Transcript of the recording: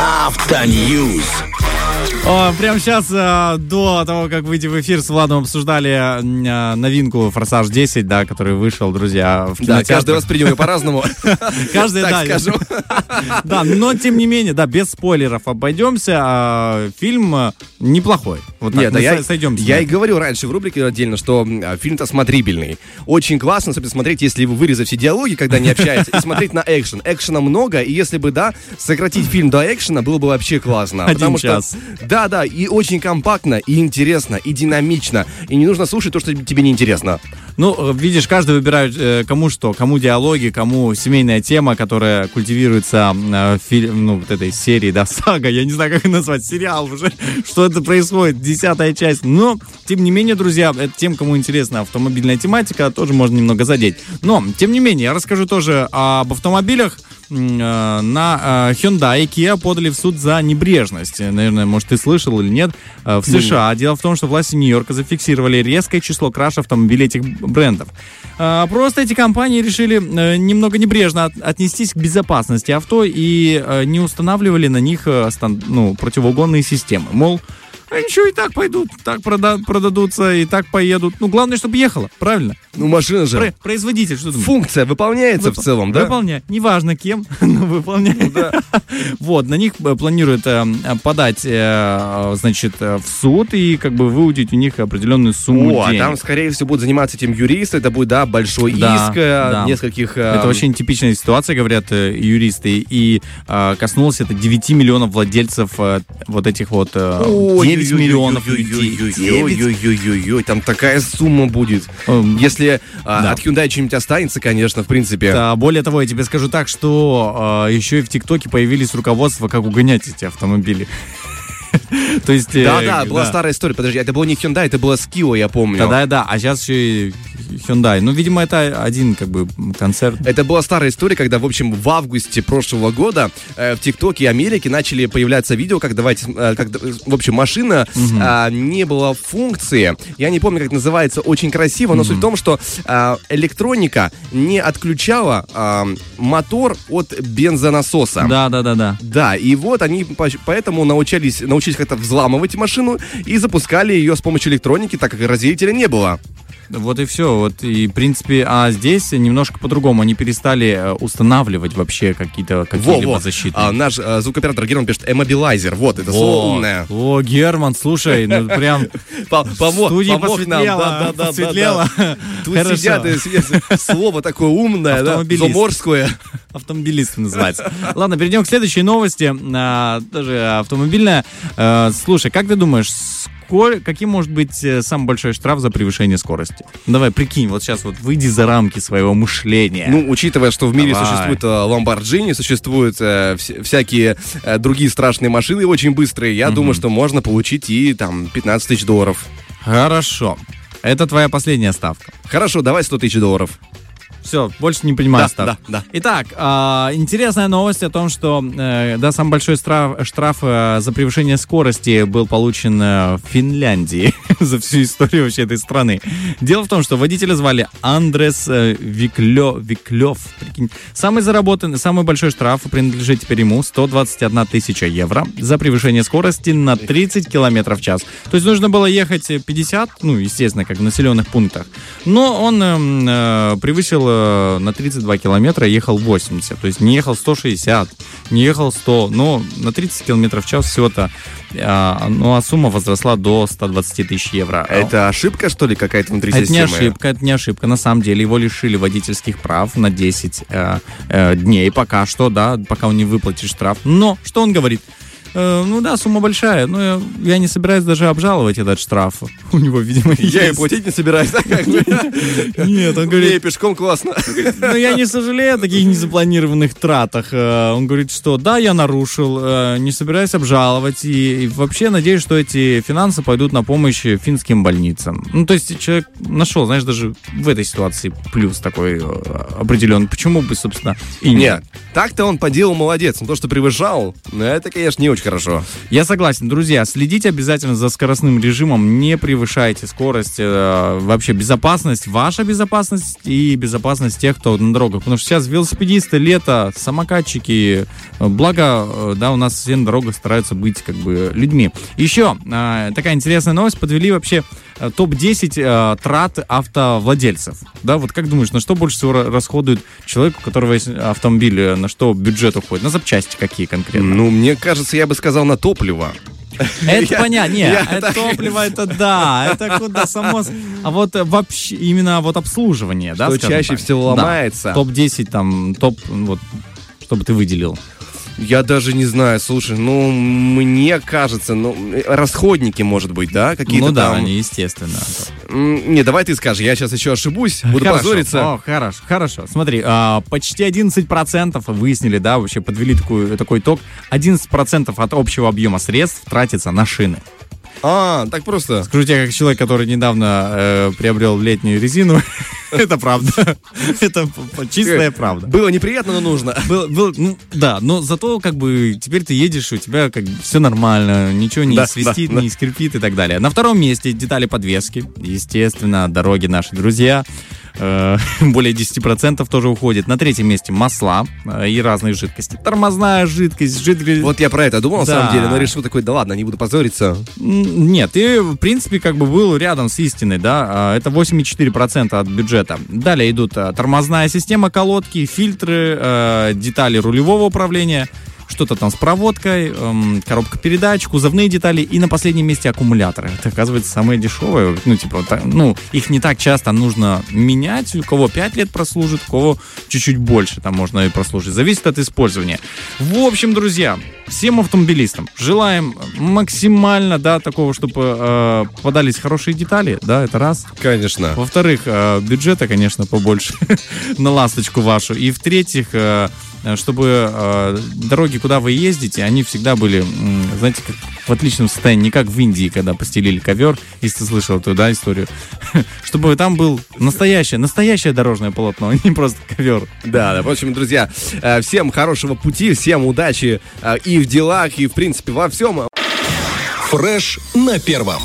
Автоньюз. О, прямо сейчас, э, до того, как выйти в эфир, с Владом обсуждали э, новинку «Форсаж 10», да, который вышел, друзья, в Да, каждый воспринял ее по-разному. Каждый, так да, скажу. Да, но тем не менее, да, без спойлеров обойдемся. а, Фильм э, неплохой. Вот так, Нет, да мы я, со- сойдемся. я и говорил раньше в рубрике отдельно, что а, фильм-то смотрибельный. Очень классно, особенно смотреть, если вы вырезать все диалоги, когда не общаетесь, и смотреть на экшен. Экшена много, и если бы, да, сократить фильм до экшена, было бы вообще классно. Один Потому что- час. Да, да, и очень компактно, и интересно, и динамично. И не нужно слушать то, что тебе неинтересно. Ну, видишь, каждый выбирает э, кому что, кому диалоги, кому семейная тема, которая культивируется э, в фильм, ну, вот этой серии, да, сага, я не знаю, как ее назвать, сериал уже, что это происходит, десятая часть. Но, тем не менее, друзья, это тем, кому интересна автомобильная тематика, тоже можно немного задеть. Но, тем не менее, я расскажу тоже об автомобилях, на э, Hyundai и Kia подали в суд за небрежность. Э, Наверное, может, ты слышал или нет. Э, В США. Дело в том, что власти Нью-Йорка зафиксировали резкое число краш автомобилей этих брендов. Э, Просто эти компании решили э, немного небрежно от- отнестись к безопасности авто и э, не устанавливали на них э, ну, противоугонные системы. Мол, а ничего, и так пойдут, так прода- продадутся, и так поедут. Ну, главное, чтобы ехало, правильно? Ну, машина же. Про- производитель, что думаешь? Функция выполняется в Выпол- целом, да? Выполняет. Неважно кем, но выполняет. Вот, на них э, планируют э, подать, э, значит, э, в суд и как бы выудить у них определенную сумму О, а денег. там, скорее всего, будут заниматься этим юристы. Это будет, да, большой Да, иск э, да. нескольких... э, Это очень типичная ситуация, говорят юристы, и э, коснулось это 9 миллионов владельцев э, вот этих вот э, 9 миллионов людей. 9. Там такая сумма будет. Если да. от Hyundai что-нибудь останется, конечно, в принципе. Да, более того, я тебе скажу так, что еще и в ТикТоке появились руководства, как угонять эти автомобили. То есть... э, Да, да, была старая история. Подожди, это было не Hyundai, это было Skio, я помню. Да, да, а сейчас еще и Hyundai. Ну, видимо, это один как бы концерт. Это была старая история, когда, в общем, в августе прошлого года э, в ТикТоке Америки начали появляться видео, как давайте, э, как, в общем, машина а, не было функции. Я не помню, как называется, очень красиво, но суть в том, что а, электроника не отключала а, мотор от бензонасоса. Да, да, да, да. Да, и вот они по- поэтому научились, научились как-то взламывать машину и запускали ее с помощью электроники, так как разделителя не было. Вот и все. Вот и, в принципе, а здесь немножко по-другому. Они перестали э, устанавливать вообще какие-то какие-либо Во-во. защиты. А, наш а, звукоператор Герман пишет «эмобилайзер». Вот, это слово умное. О, Герман, слушай, ну прям По- помо- студия помог нам. посветлела, Да, да, да, да, посветлела. да. Тут сидят, сидят, слово такое умное, да, заморское. Автомобилисты называется. Ладно, перейдем к следующей новости. А, тоже автомобильная. А, слушай, как ты думаешь, сколь- каким может быть э, самый большой штраф за превышение скорости? Давай, прикинь, вот сейчас вот выйди за рамки своего мышления. Ну, учитывая, что в мире Давай. существует Ламборджини, существуют э, вс- всякие э, другие страшные машины очень быстрые, я думаю, что можно получить и там 15 тысяч долларов. Хорошо. Это твоя последняя ставка. Хорошо, давай 100 тысяч долларов. Все, больше не понимаю Да, ставки. да, да. Итак, а, интересная новость о том, что э, да, самый большой штраф, штраф э, за превышение скорости был получен э, в Финляндии за всю историю вообще этой страны. Дело в том, что водителя звали Андрес э, Виклё, Виклев. Прикинь. Самый заработанный, самый большой штраф принадлежит теперь ему 121 тысяча евро за превышение скорости на 30 километров в час. То есть нужно было ехать 50, ну, естественно, как в населенных пунктах. Но он эм, э, превысил э, на 32 километра, ехал 80. То есть не ехал 160, не ехал 100, но на 30 километров в час всего-то. э, ну, а сумма возросла до 120 тысяч евро. Это ошибка, что ли, какая-то внутри Это не системы? ошибка, это не ошибка. На самом деле его лишили водительских прав на 10 э, э, дней пока что, да, пока он не выплатит штраф. Но что он говорит? Э, ну да, сумма большая, но я, я не собираюсь даже обжаловать этот штраф. У него, видимо, Я и платить не собираюсь. Нет, он говорит, пешком классно. ну я не сожалею о таких незапланированных тратах. Э, Он говорит, что да, я нарушил, э, не собираюсь обжаловать, и, вообще надеюсь, что эти финансы пойдут на помощь финским больницам. Ну, то есть человек нашел, знаешь, даже в этой ситуации плюс такой определенный. Почему бы, собственно, и нет. Нет, Так-то он по делу молодец, но то, что превышал, ну, это, конечно, не очень хорошо. Я согласен, друзья, следите обязательно за скоростным режимом, не превышайте скорость, э, вообще безопасность, ваша безопасность и безопасность тех, кто на дорогах. Потому что сейчас велосипедисты, лето, самокатчики, э, благо, э, да, у нас все на дорогах стараются быть как бы людьми. Еще э, такая интересная новость, подвели вообще э, топ-10 э, трат автовладельцев. Да, вот как думаешь, на что больше всего ра- расходует человек, у которого есть автомобиль, э, на что бюджет уходит? На запчасти какие конкретно? Ну, мне кажется, я бы сказал на топливо. Это понятно, не, я это так- топливо, это да, это куда само... А вот вообще, именно вот обслуживание, да, Что чаще так? всего Да. ломается. Топ-10 там, топ, вот, чтобы ты выделил. Я даже не знаю, слушай, ну, мне кажется, ну, расходники, может быть, да, какие-то ну да, там. они, естественно. Не, давай ты скажи, я сейчас еще ошибусь, буду Хорошо. позориться. О, хорошо, хорошо. Смотри, а, почти 11% выяснили, да, вообще подвели такую, такой итог. 11% от общего объема средств тратится на шины. А, так просто. Скажу тебе, как человек, который недавно э, приобрел летнюю резину, это правда. Это чистая правда. Было неприятно, но нужно. Был, был, ну, да, но зато как бы теперь ты едешь, у тебя как бы все нормально, ничего не Да, свистит, да, да. не скрипит и так далее. На втором месте детали подвески, естественно, дороги наши друзья. Э, более 10% тоже уходит. На третьем месте масла э, и разные жидкости. Тормозная жидкость, жидкость. Вот я про это думал, на Да. самом деле, но решил такой, да ладно, не буду позориться. Нет, ты, в принципе, как бы был рядом с истиной, да, А, это 8,4% от бюджета. Далее идут а, тормозная система, колодки, фильтры, э, детали рулевого управления, что-то там с проводкой, эм, коробка передач, кузовные детали и на последнем месте аккумуляторы. Это, оказывается, самое дешевое. Ну, типа, так, ну, их не так часто нужно менять. У кого 5 лет прослужит, у кого чуть-чуть больше там можно и прослужить. Зависит от использования. В общем, друзья, всем автомобилистам желаем максимально, да, такого, чтобы э, попадались хорошие детали, да, это раз. Конечно. Во-вторых, э, бюджета, конечно, побольше на ласточку вашу. И в-третьих, э, чтобы э, дороги, куда вы ездите, они всегда были, знаете, как в отличном состоянии, не как в Индии, когда постелили ковер, если ты слышал эту, да, историю. Чтобы там был настоящее, настоящее дорожное полотно, а не просто ковер. Да, да, в общем, друзья, э, всем хорошего пути, всем удачи э, и в делах, и, в принципе, во всем. Фреш на первом.